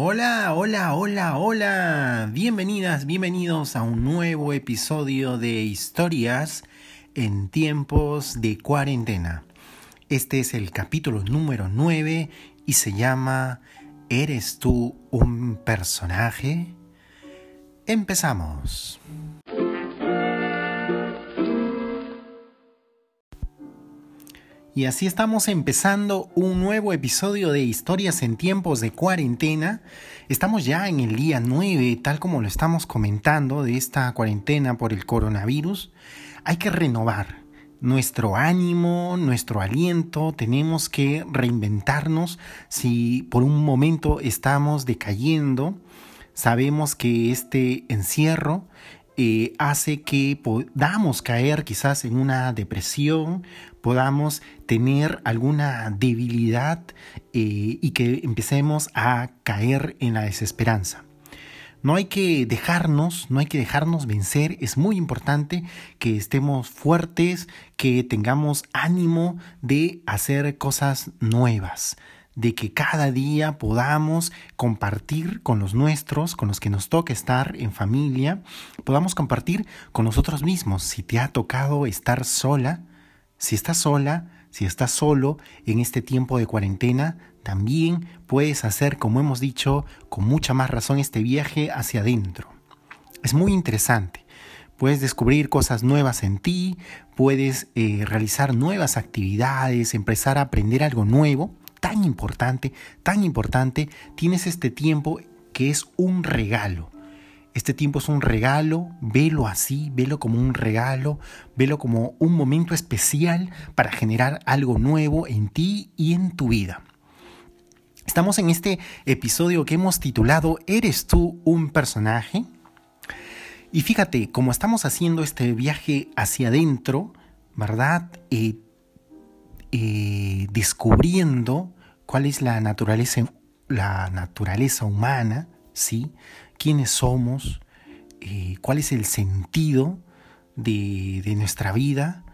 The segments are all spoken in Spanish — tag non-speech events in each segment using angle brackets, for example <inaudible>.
Hola, hola, hola, hola. Bienvenidas, bienvenidos a un nuevo episodio de Historias en tiempos de cuarentena. Este es el capítulo número 9 y se llama ¿Eres tú un personaje? Empezamos. Y así estamos empezando un nuevo episodio de Historias en tiempos de cuarentena. Estamos ya en el día 9, tal como lo estamos comentando, de esta cuarentena por el coronavirus. Hay que renovar nuestro ánimo, nuestro aliento, tenemos que reinventarnos si por un momento estamos decayendo. Sabemos que este encierro hace que podamos caer quizás en una depresión, podamos tener alguna debilidad eh, y que empecemos a caer en la desesperanza. No hay que dejarnos, no hay que dejarnos vencer. Es muy importante que estemos fuertes, que tengamos ánimo de hacer cosas nuevas, de que cada día podamos compartir con los nuestros, con los que nos toca estar en familia, podamos compartir con nosotros mismos. Si te ha tocado estar sola, si estás sola, si estás solo en este tiempo de cuarentena, también puedes hacer, como hemos dicho, con mucha más razón este viaje hacia adentro. Es muy interesante. Puedes descubrir cosas nuevas en ti, puedes eh, realizar nuevas actividades, empezar a aprender algo nuevo tan importante, tan importante, tienes este tiempo que es un regalo. Este tiempo es un regalo, velo así, velo como un regalo, velo como un momento especial para generar algo nuevo en ti y en tu vida. Estamos en este episodio que hemos titulado ¿Eres tú un personaje? Y fíjate, como estamos haciendo este viaje hacia adentro, ¿verdad? Eh, eh, descubriendo cuál es la naturaleza, la naturaleza humana, ¿sí? quiénes somos, eh, cuál es el sentido de, nuestra vida.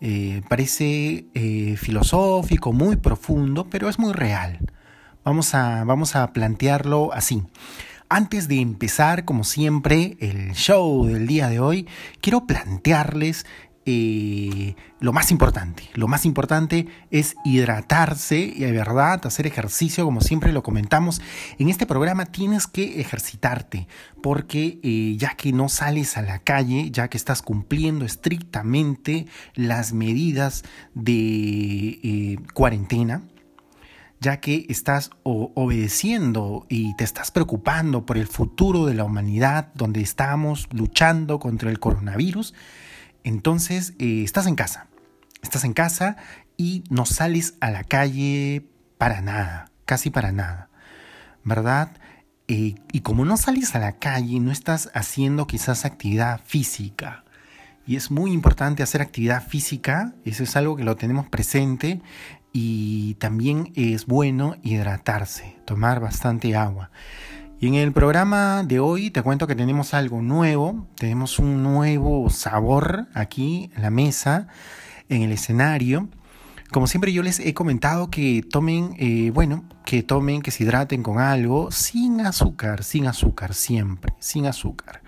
Eh, parece filosófico, muy profundo, pero es muy real. Vamos a, vamos a plantearlo así. Antes de empezar, como siempre, el show del día de hoy, quiero plantearles eh, lo más importante. Lo más importante es hidratarse y de verdad hacer ejercicio, como siempre lo comentamos. En este programa tienes que ejercitarte, porque eh, ya que no sales a la calle, ya que estás cumpliendo estrictamente las medidas de eh, cuarentena, ya que estás obedeciendo y te estás preocupando por el futuro de la humanidad, donde estamos luchando contra el coronavirus, entonces, eh, estás en casa, estás en casa y no sales a la calle para nada, casi para nada, ¿verdad? Eh, y como no sales a la calle, no estás haciendo quizás actividad física. Y es muy importante hacer actividad física, eso es algo que lo tenemos presente. Y también es bueno hidratarse, tomar bastante agua. Y en el programa de hoy te cuento que tenemos algo nuevo, tenemos un nuevo sabor aquí en la mesa, en el escenario. Como siempre yo les he comentado que tomen, eh, bueno, que tomen, que se hidraten con algo sin azúcar, sin azúcar, siempre, sin azúcar.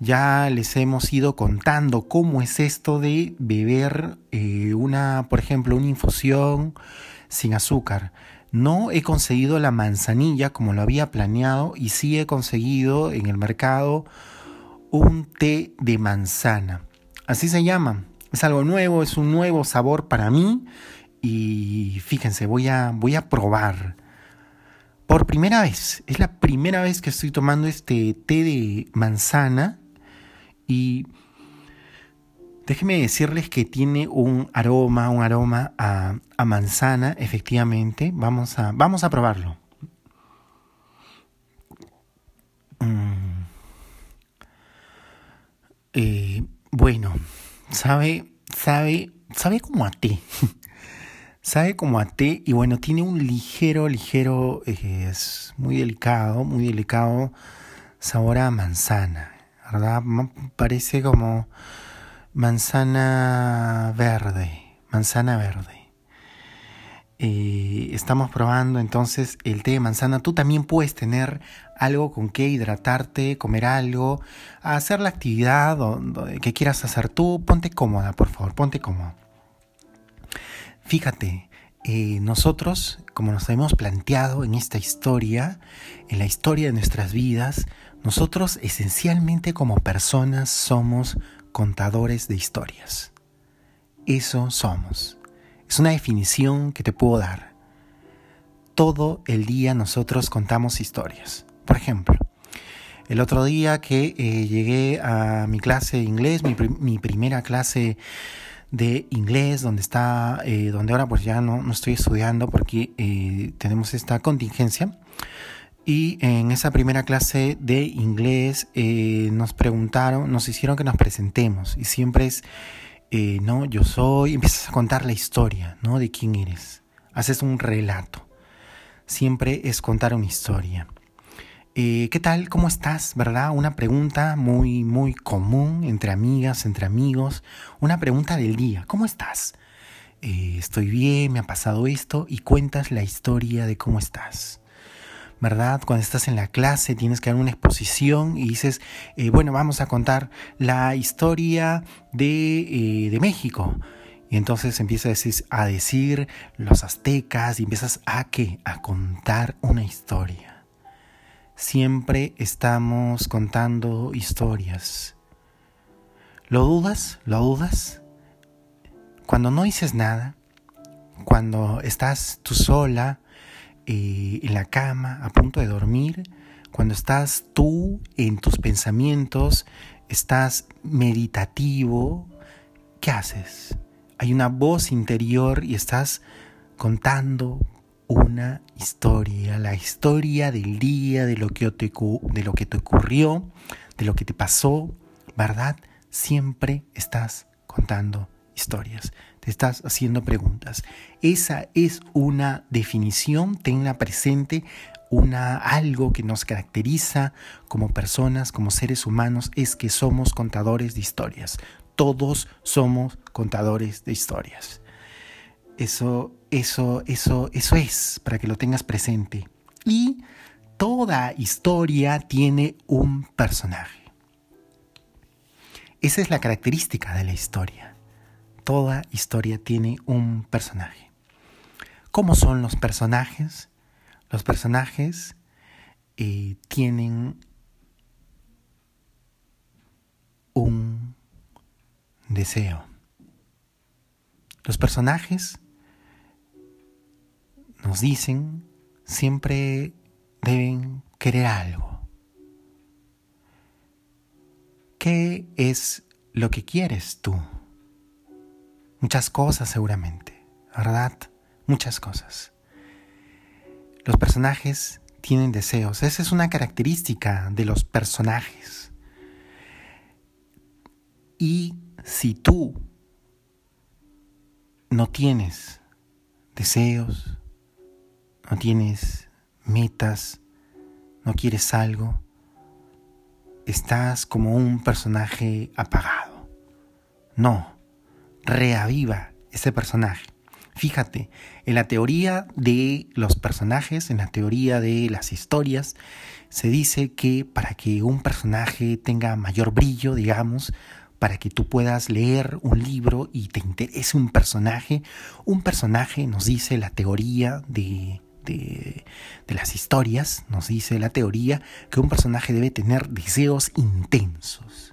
Ya les hemos ido contando cómo es esto de beber eh, una, por ejemplo, una infusión sin azúcar. No he conseguido la manzanilla como lo había planeado y sí he conseguido en el mercado un té de manzana. Así se llama. Es algo nuevo, es un nuevo sabor para mí y fíjense, voy a, voy a probar. Por primera vez, es la primera vez que estoy tomando este té de manzana y Déjenme decirles que tiene un aroma, un aroma a, manzana, efectivamente. Vamos a, vamos a probarlo. Mm. Eh, bueno, sabe, sabe, sabe como a té. <laughs> sabe como a té y bueno, tiene un ligero, ligero, eh, es muy delicado, muy delicado sabor a manzana, ¿verdad? Parece como manzana verde, manzana verde. eh, estamos probando entonces el té de manzana. Tú también puedes tener algo con que hidratarte, comer algo, hacer la actividad que quieras hacer tú. Ponte cómoda, por favor, ponte cómoda. Fíjate, eh, nosotros, como nos hemos planteado en esta historia, en la historia de nuestras vidas, nosotros esencialmente como personas somos contadores de historias. Eso somos. Es una definición que te puedo dar. Todo el día nosotros contamos historias. Por ejemplo, el otro día que eh, llegué a mi clase de inglés, mi, primera clase de inglés, donde está, eh, donde ahora pues ya no, no estoy estudiando porque eh, tenemos esta contingencia. Y en esa primera clase de inglés nos preguntaron, nos hicieron que nos presentemos. Y siempre es, no, yo soy, empiezas a contar la historia, ¿no? De quién eres. Haces un relato. Siempre es contar una historia. Eh, ¿Qué tal? ¿Cómo estás? ¿Verdad? Una pregunta muy, muy común entre amigas, entre amigos. Una pregunta del día. ¿Cómo estás? Eh, estoy bien, me ha pasado esto y cuentas la historia de cómo estás. ¿Verdad? Cuando estás en la clase tienes que dar una exposición y dices, eh, bueno, vamos a contar la historia de, de México. Y entonces empiezas a decir, a decir los aztecas y empiezas a qué? A contar una historia siempre estamos contando historias. ¿Lo dudas? ¿Lo dudas? Cuando no dices nada, cuando estás tú sola eh, en la cama a punto de dormir, cuando estás tú en tus pensamientos, estás meditativo, ¿qué haces? Hay una voz interior y estás contando una historia, la historia del día, de lo que te, de lo que te ocurrió, de lo que te pasó, ¿verdad? Siempre estás contando historias, te estás haciendo preguntas. Esa es una definición, tenla presente, una algo que nos caracteriza como personas, como seres humanos es que somos contadores de historias. Todos somos contadores de historias. Eso, eso, eso, eso es, para que lo tengas presente. Y toda historia tiene un personaje. Esa es la característica de la historia. Toda historia tiene un personaje. ¿Cómo son los personajes? Los personajes eh, tienen un deseo. Los personajes nos dicen siempre deben querer algo. ¿Qué es lo que quieres tú? Muchas cosas seguramente, ¿verdad? Muchas cosas. Los personajes tienen deseos. Esa es una característica de los personajes. Y si tú no tienes deseos, no tienes metas, no quieres algo, estás como un personaje apagado. No, reaviva ese personaje. Fíjate, en la teoría de los personajes, en la teoría de las historias, se dice que para que un personaje tenga mayor brillo, digamos, para que tú puedas leer un libro y te interese un personaje, un personaje nos dice la teoría de, de, las historias, nos dice la teoría que un personaje debe tener deseos intensos.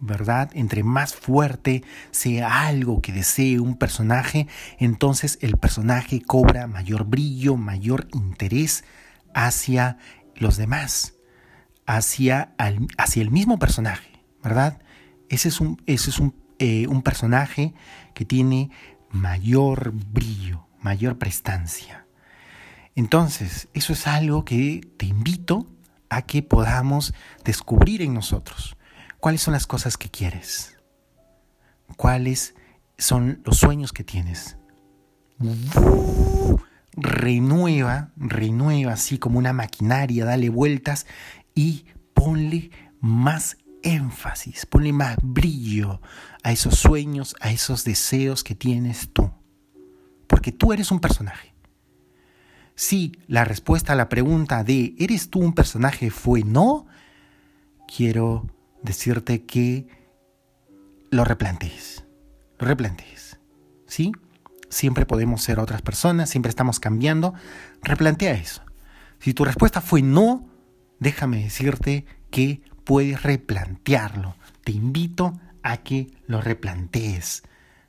¿Verdad? Entre más fuerte sea algo que desee un personaje, entonces el personaje cobra mayor brillo, mayor interés hacia los demás, hacia, el mismo personaje, ¿verdad? Ese es un, ese es un, eh, un personaje que tiene mayor brillo, mayor prestancia. Entonces, eso es algo que te invito a que podamos descubrir en nosotros. ¿Cuáles son las cosas que quieres? ¿Cuáles son los sueños que tienes? Renueva, renueva así como una maquinaria, dale vueltas y ponle más énfasis, ponle más brillo a esos sueños, a esos deseos que tienes tú. porque tú eres un personaje. Si la respuesta a la pregunta de ¿eres tú un personaje? fue no, quiero decirte que lo replantees. Lo replantees. ¿Sí? Siempre podemos ser otras personas, siempre estamos cambiando. Replantea eso. Si tu respuesta fue no, déjame decirte que puedes replantearlo. Te invito a que lo replantees.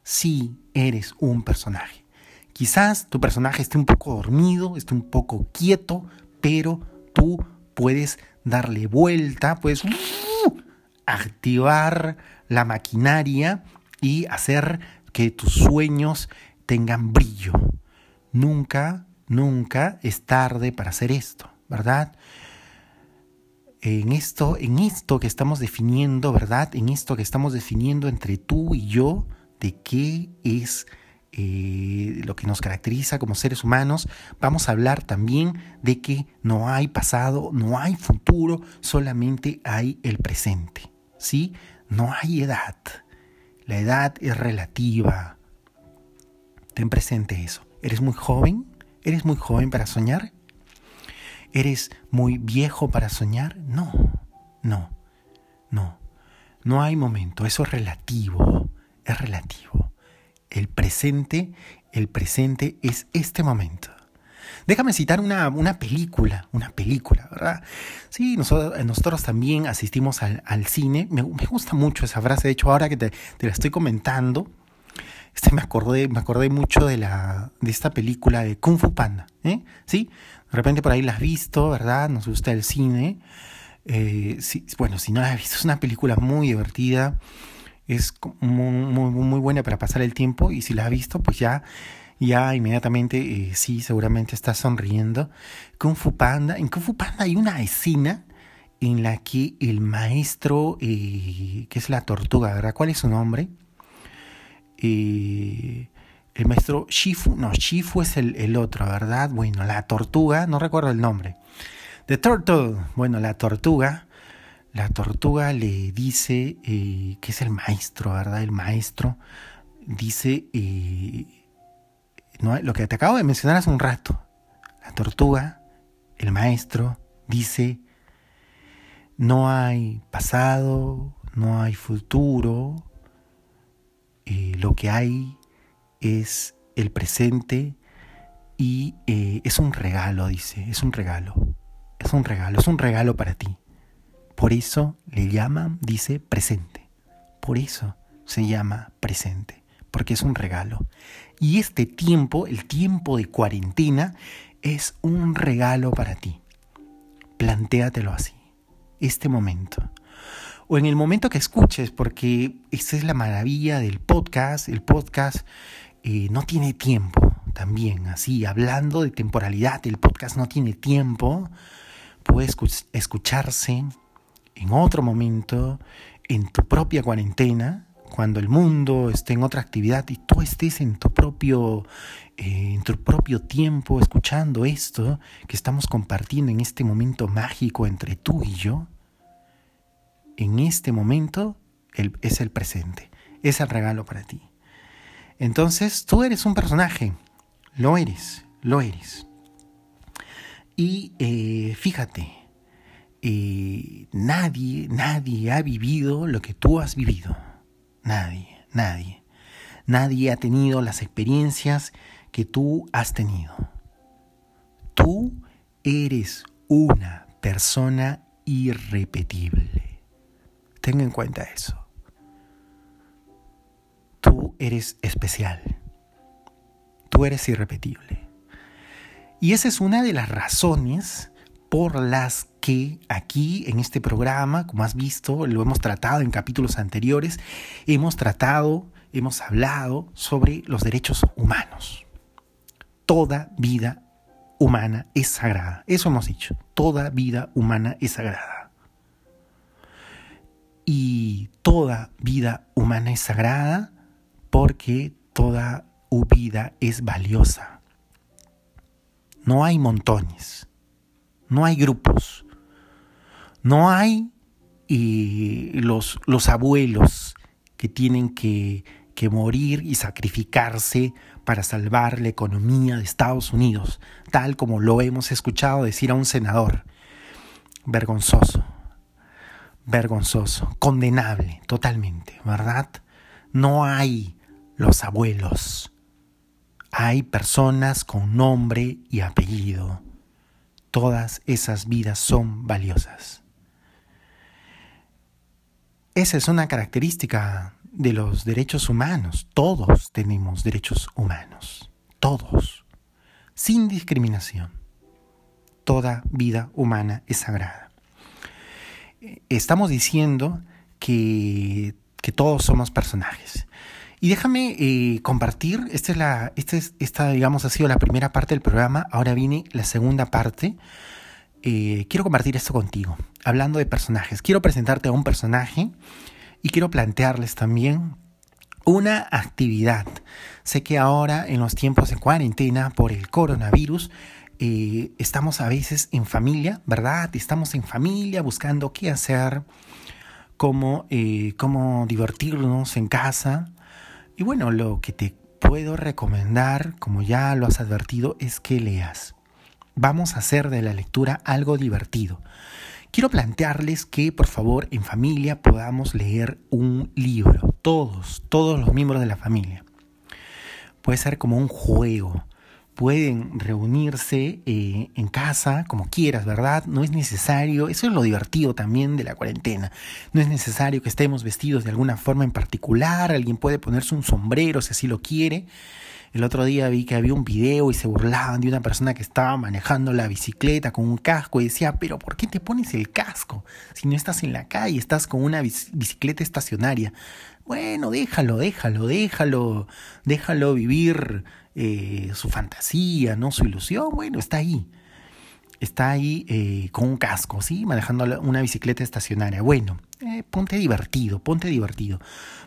Si eres un personaje. Quizás tu personaje esté un poco dormido, esté un poco quieto, pero tú puedes darle vuelta, puedes activar la maquinaria y hacer que tus sueños tengan brillo. Nunca, nunca es tarde para hacer esto, ¿verdad? En esto, en esto que estamos definiendo, ¿verdad? En esto que estamos definiendo entre tú y yo, de qué es eh, lo que nos caracteriza como seres humanos, vamos a hablar también de que no hay pasado, no hay futuro, solamente hay el presente. ¿Sí? No hay edad. La edad es relativa. Ten presente eso. ¿Eres muy joven? ¿Eres muy joven para soñar? ¿Eres muy viejo para soñar? No, no, no. No hay momento. Eso es relativo. Es relativo. El presente, el presente es este momento. Déjame citar una, una, película, una película, ¿verdad? Sí, nosotros, nosotros también asistimos al, al cine. Me, me, gusta mucho esa frase. De hecho, ahora que te, te, la estoy comentando, este, me, acordé, me acordé mucho de, la, de esta película de Kung Fu Panda. ¿eh? Sí, de repente por ahí la has visto, ¿verdad? Nos gusta el cine. Eh, bueno, si no la has visto, es una película muy divertida es muy, muy, buena para pasar el tiempo y si la has visto, pues ya, ya inmediatamente eh, sí, seguramente estás sonriendo. Kung Fu Panda, en Kung Fu Panda hay una escena en la que el maestro, eh, que es la tortuga, ¿verdad? ¿Cuál es su nombre? Eh, el maestro Shifu, no, Shifu es el, otro, ¿verdad? Bueno, la tortuga, no recuerdo el nombre. The Turtle, bueno, la tortuga la tortuga le dice eh, que es el maestro, ¿verdad? El maestro dice no, lo que te acabo de mencionar hace un rato. La tortuga, el maestro, dice, no hay pasado, no hay futuro, eh, lo que hay es el presente y es un regalo, dice, es un regalo, es un regalo, es un regalo para ti. Por eso le llaman, dice, presente. Por eso se llama presente, porque es un regalo. Y este tiempo, el tiempo de cuarentena, es un regalo para ti. Plantéatelo así, este momento. O en el momento que escuches, porque esa es la maravilla del podcast. El podcast eh, no tiene tiempo también, así, hablando de temporalidad, el podcast no tiene tiempo. Puede escucharse en otro momento, en tu propia cuarentena, cuando el mundo esté en otra actividad y tú estés en tu propio, eh, en tu propio tiempo escuchando esto que estamos compartiendo en este momento mágico entre tú y yo, en este momento es el presente, es el regalo para ti. Entonces tú eres un personaje, lo eres, lo eres. Y eh, fíjate, eh, nadie, nadie ha vivido lo que tú has vivido. Nadie, nadie. Nadie ha tenido las experiencias que tú has tenido. Tú eres una persona irrepetible. Tenga en cuenta eso. Tú eres especial. Tú eres irrepetible. Y esa es una de las razones por las que aquí en este programa, como has visto, lo hemos tratado en capítulos anteriores, hemos tratado, hemos hablado sobre los derechos humanos. Toda vida humana es sagrada. Eso hemos dicho. Toda vida humana es sagrada. Y toda vida humana es sagrada porque toda vida es valiosa. No hay montones no hay grupos, no hay los, los abuelos que tienen que, que morir y sacrificarse para salvar la economía de Estados Unidos, tal como lo hemos escuchado decir a un senador. Vergonzoso, vergonzoso, condenable totalmente, ¿verdad? No hay los abuelos, hay personas con nombre y apellido. Todas esas vidas son valiosas. Esa es una característica de los derechos humanos. Todos tenemos derechos humanos. Todos. Sin discriminación. Toda vida humana es sagrada. Estamos diciendo que, todos somos personajes. Y déjame eh, compartir, esta, es la, esta, es, esta, digamos, ha sido la primera parte del programa, ahora viene la segunda parte. Eh, quiero compartir esto contigo, hablando de personajes. Quiero presentarte a un personaje y quiero plantearles también una actividad. Sé que ahora, en los tiempos de cuarentena por el coronavirus, eh, estamos a veces en familia, ¿verdad? Estamos en familia buscando qué hacer, cómo, cómo divertirnos en casa. Y bueno, lo que te puedo recomendar, como ya lo has advertido, es que leas. Vamos a hacer de la lectura algo divertido. Quiero plantearles que por favor en familia podamos leer un libro, todos, todos los miembros de la familia. Puede ser como un juego, pueden reunirse eh, en casa como quieras, ¿verdad? No es necesario, eso es lo divertido también de la cuarentena, no es necesario que estemos vestidos de alguna forma en particular, alguien puede ponerse un sombrero si así lo quiere. El otro día vi que había un video y se burlaban de una persona que estaba manejando la bicicleta con un casco y decía, pero ¿por qué te pones el casco si no estás en la calle, estás con una bicicleta estacionaria? Bueno, déjalo, déjalo, déjalo, déjalo vivir eh, su fantasía, ¿no? Su ilusión, bueno, está ahí. Está ahí eh, con un casco, ¿sí? Manejando una bicicleta estacionaria. Bueno, eh, ponte divertido, ponte divertido.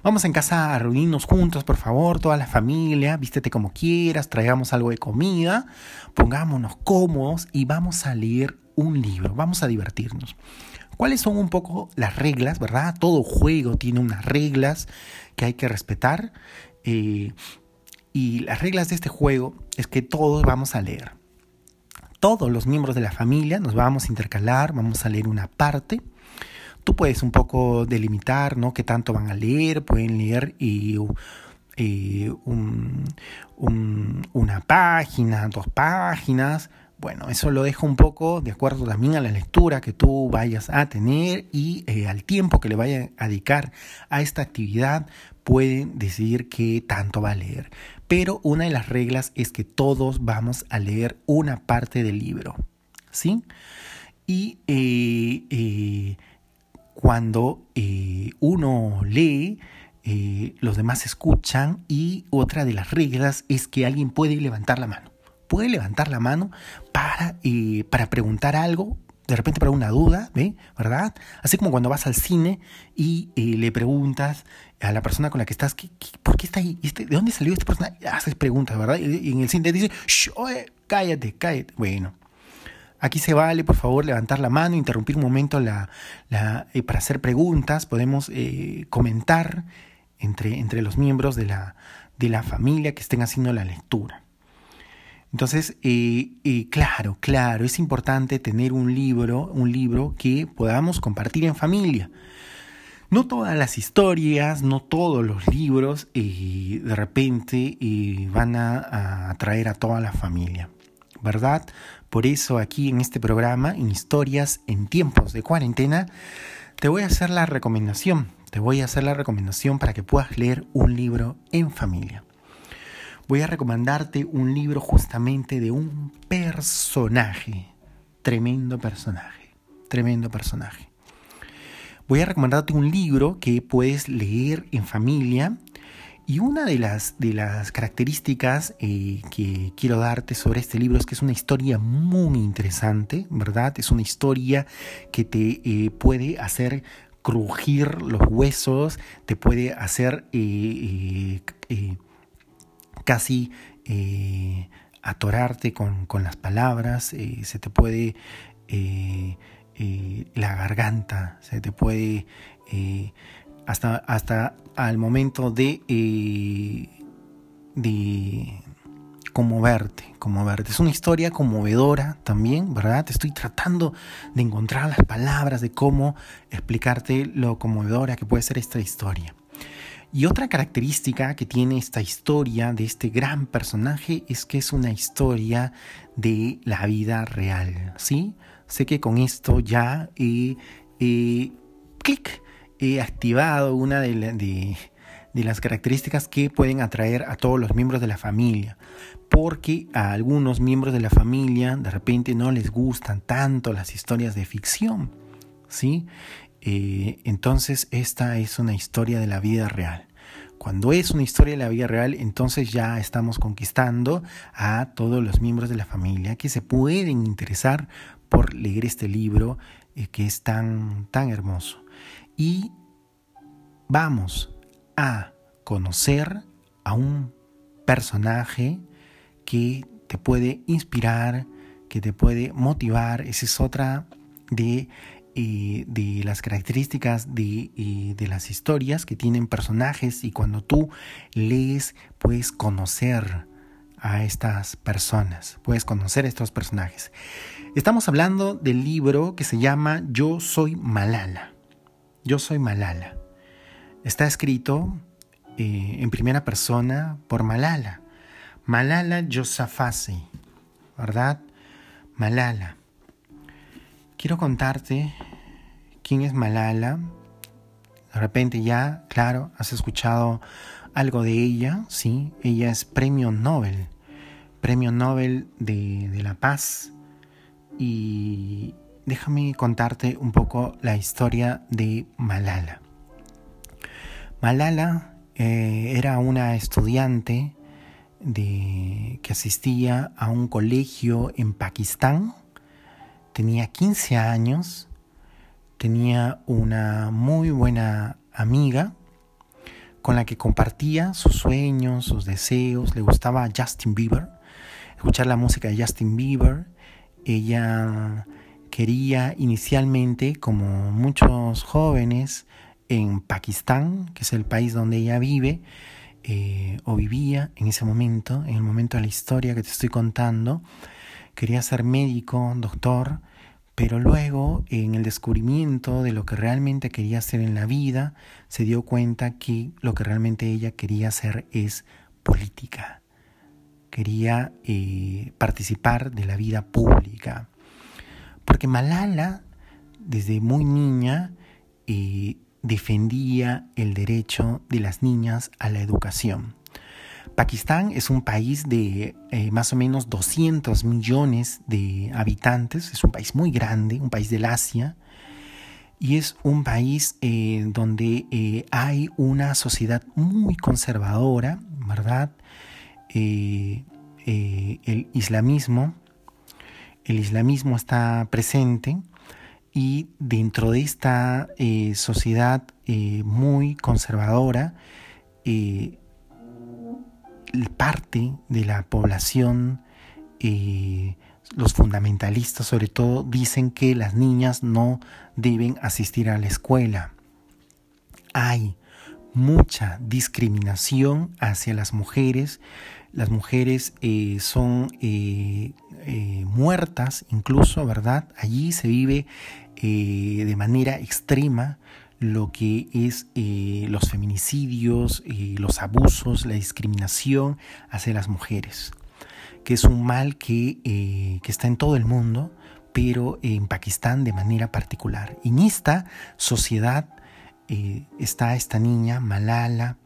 Vamos en casa a reunirnos juntos, por favor, toda la familia, vístete como quieras, traigamos algo de comida, pongámonos cómodos y vamos a leer un libro, vamos a divertirnos. ¿Cuáles son un poco las reglas, verdad? Todo juego tiene unas reglas que hay que respetar. Y las reglas de este juego es que todos vamos a leer. Todos los miembros de la familia nos vamos a intercalar, vamos a leer una parte. Tú puedes un poco delimitar, ¿no? Qué tanto van a leer, pueden leer y, una página, dos páginas. Bueno, eso lo dejo un poco de acuerdo también a la lectura que tú vayas a tener y eh, al tiempo que le vayas a dedicar a esta actividad, pueden decidir qué tanto va a leer pero una de las reglas es que todos vamos a leer una parte del libro, ¿sí? Y eh, eh, cuando eh, uno lee, los demás escuchan y otra de las reglas es que alguien puede levantar la mano. Puede levantar la mano para, para preguntar algo de repente para una duda, ¿ve? ¿verdad? Así como cuando vas al cine y eh, le preguntas a la persona con la que estás, por qué está ahí? Este, ¿De dónde salió esta persona? Haces preguntas, ¿verdad? Y en el cine te dice, cállate, cállate. Bueno, aquí se vale, por favor, levantar la mano, interrumpir un momento eh, para hacer preguntas, podemos eh, comentar entre, entre los miembros de la, de la familia que estén haciendo la lectura. Entonces, eh, claro, claro, es importante tener un libro, un libro que podamos compartir en familia. No todas las historias, no todos los libros de repente van a, atraer a toda la familia, ¿verdad? Por eso aquí en este programa, en Historias en tiempos de cuarentena, te voy a hacer la recomendación, te voy a hacer la recomendación para que puedas leer un libro en familia voy a recomendarte un libro justamente de un personaje, tremendo personaje, tremendo personaje. Voy a recomendarte un libro que puedes leer en familia y una de las, de las características eh, que quiero darte sobre este libro es que es una historia muy interesante, ¿verdad? Es una historia que te eh, puede hacer crujir los huesos, te puede hacer eh, casi atorarte con, las palabras, se te puede la garganta, se te puede hasta, hasta al momento de, eh, de conmoverte, conmoverte. Es una historia conmovedora también, ¿verdad? Estoy tratando de encontrar las palabras de cómo explicarte lo conmovedora que puede ser esta historia. Y otra característica que tiene esta historia de este gran personaje es que es una historia de la vida real, ¿sí? Sé que con esto ya he, clic, he activado una de, las características que pueden atraer a todos los miembros de la familia, porque a algunos miembros de la familia de repente no les gustan tanto las historias de ficción, ¿sí? Eh, entonces esta es una historia de la vida real. Cuando es una historia de la vida real, entonces ya estamos conquistando a todos los miembros de la familia que se pueden interesar por leer este libro eh, que es tan, tan hermoso. Y vamos a conocer a un personaje que te puede inspirar, que te puede motivar. Esa es otra de de las características de, de, las historias que tienen personajes y cuando tú lees puedes conocer a estas personas, puedes conocer a estos personajes. Estamos hablando del libro que se llama Yo soy Malala. Yo soy Malala. Está escrito eh, en primera persona por Malala. Malala Yousafzai, ¿verdad? Malala. Quiero contarte quién es Malala. De repente ya, claro, has escuchado algo de ella, ¿sí? Ella es premio Nobel, premio Nobel de, la paz. Y déjame contarte un poco la historia de Malala. Malala eh, era una estudiante de, que asistía a un colegio en Pakistán tenía 15 años, tenía una muy buena amiga con la que compartía sus sueños, sus deseos, le gustaba Justin Bieber, escuchar la música de Justin Bieber. Ella quería inicialmente, como muchos jóvenes en Pakistán, que es el país donde ella vive, eh, o vivía en ese momento, en el momento de la historia que te estoy contando, quería ser médico, doctor, pero luego en el descubrimiento de lo que realmente quería hacer en la vida, se dio cuenta que lo que realmente ella quería hacer es política. Quería eh, participar de la vida pública. Porque Malala, desde muy niña, eh, defendía el derecho de las niñas a la educación. Pakistán es un país de eh, más o menos 200 millones de habitantes, es un país muy grande, un país del Asia, y es un país eh, donde hay una sociedad muy conservadora, ¿verdad? el islamismo, el islamismo está presente y dentro de esta sociedad muy conservadora, parte de la población, eh, los fundamentalistas sobre todo, dicen que las niñas no deben asistir a la escuela. Hay mucha discriminación hacia las mujeres. Las mujeres eh, son eh, muertas incluso, ¿verdad? Allí se vive de manera extrema lo que es eh, los feminicidios, eh, los abusos, la discriminación hacia las mujeres, que es un mal que, eh, que está en todo el mundo, pero en Pakistán de manera particular. En esta sociedad está esta niña, Malala,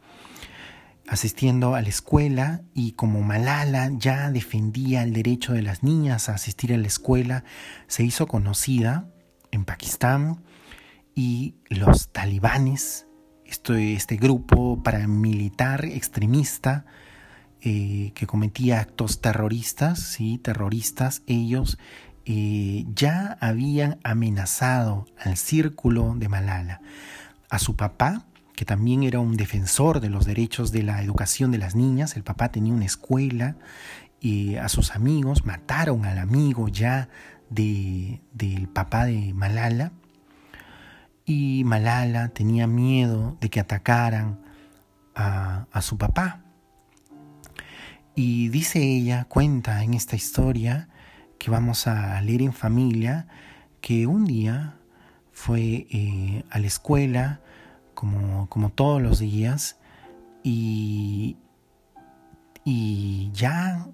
asistiendo a la escuela y como Malala ya defendía el derecho de las niñas a asistir a la escuela, se hizo conocida en Pakistán y los talibanes, este grupo paramilitar extremista eh, que cometía actos terroristas, ¿sí? terroristas, ellos eh, ya habían amenazado al círculo de Malala, a su papá, que también era un defensor de los derechos de la educación de las niñas, el papá tenía una escuela, y a sus amigos, mataron al amigo ya de, del papá de Malala, y Malala tenía miedo de que atacaran a, a su papá. Y dice ella, cuenta en esta historia que vamos a leer en familia, que un día fue eh, a la escuela como, como, todos los días y, y ya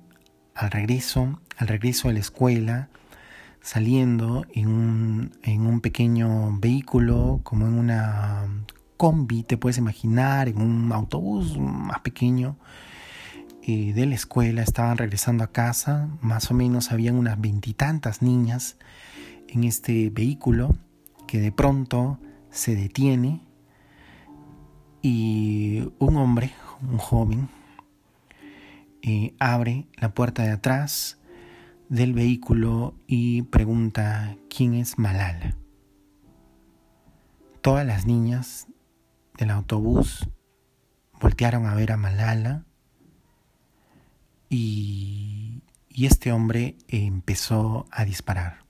al regreso, al regreso a la escuela, saliendo en un, en un pequeño vehículo, como en una combi, te puedes imaginar, en un autobús más pequeño, eh, de la escuela, estaban regresando a casa, más o menos habían unas veintitantas niñas en este vehículo que de pronto se detiene y un hombre, un joven, eh, abre la puerta de atrás del vehículo y pregunta quién es Malala. Todas las niñas del autobús voltearon a ver a Malala y, este hombre empezó a disparar.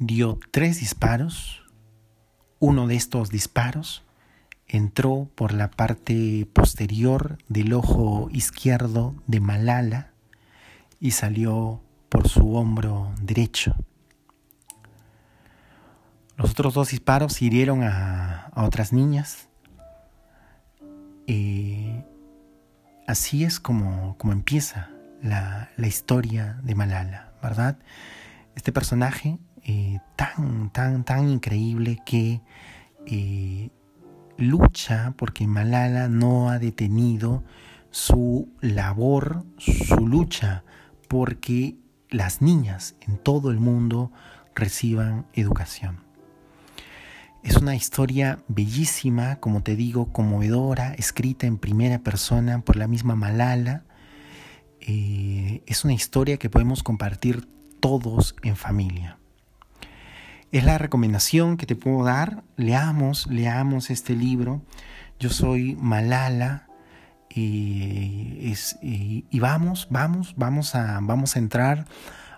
Dio tres disparos. Uno de estos disparos entró por la parte posterior del ojo izquierdo de Malala y salió por su hombro derecho. Los otros dos disparos hirieron a, otras niñas. Eh, así es como, como empieza la, historia de Malala, ¿verdad? Este personaje eh, tan, tan, tan increíble que eh, lucha porque Malala no ha detenido su labor, su lucha porque las niñas en todo el mundo reciban educación. Es una historia bellísima, como te digo, conmovedora, escrita en primera persona por la misma Malala. Eh, es una historia que podemos compartir todos en familia. Es la recomendación que te puedo dar. Leamos, leamos este libro. Yo soy Malala. Y vamos, vamos, vamos a, vamos a entrar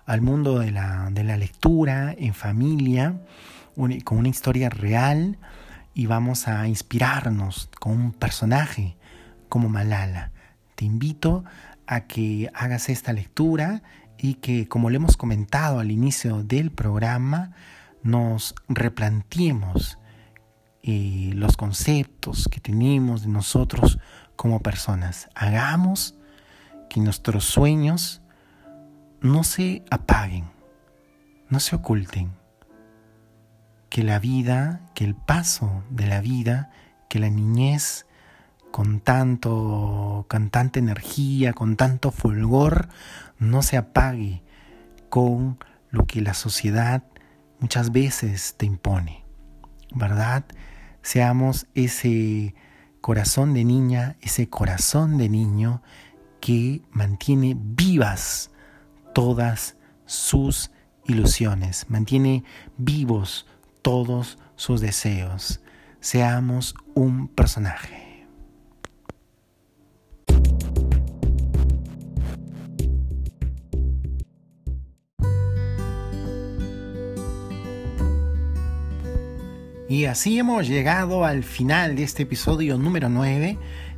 al mundo de la, de la lectura en familia con una historia real y vamos a inspirarnos con un personaje como Malala. Te invito a que hagas esta lectura y que, como le hemos comentado al inicio del programa, nos replanteemos eh, los conceptos que tenemos de nosotros como personas. Hagamos que nuestros sueños no se apaguen, no se oculten, que la vida, que el paso de la vida, que la niñez con tanto, con tanta energía, con tanto fulgor, no se apague con lo que la sociedad muchas veces te impone, ¿verdad? Seamos ese corazón de niña, ese corazón de niño que mantiene vivas todas sus ilusiones, mantiene vivos todos sus deseos. Seamos un personaje. Y así hemos llegado al final de este episodio número 9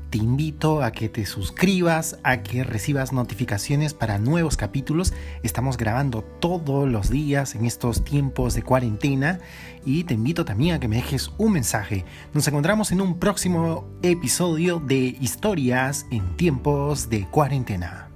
te invito a que te suscribas, a que recibas notificaciones para nuevos capítulos. Estamos grabando todos los días en estos tiempos de cuarentena y te invito también a que me dejes un mensaje. Nos encontramos en un próximo episodio de Historias en tiempos de cuarentena.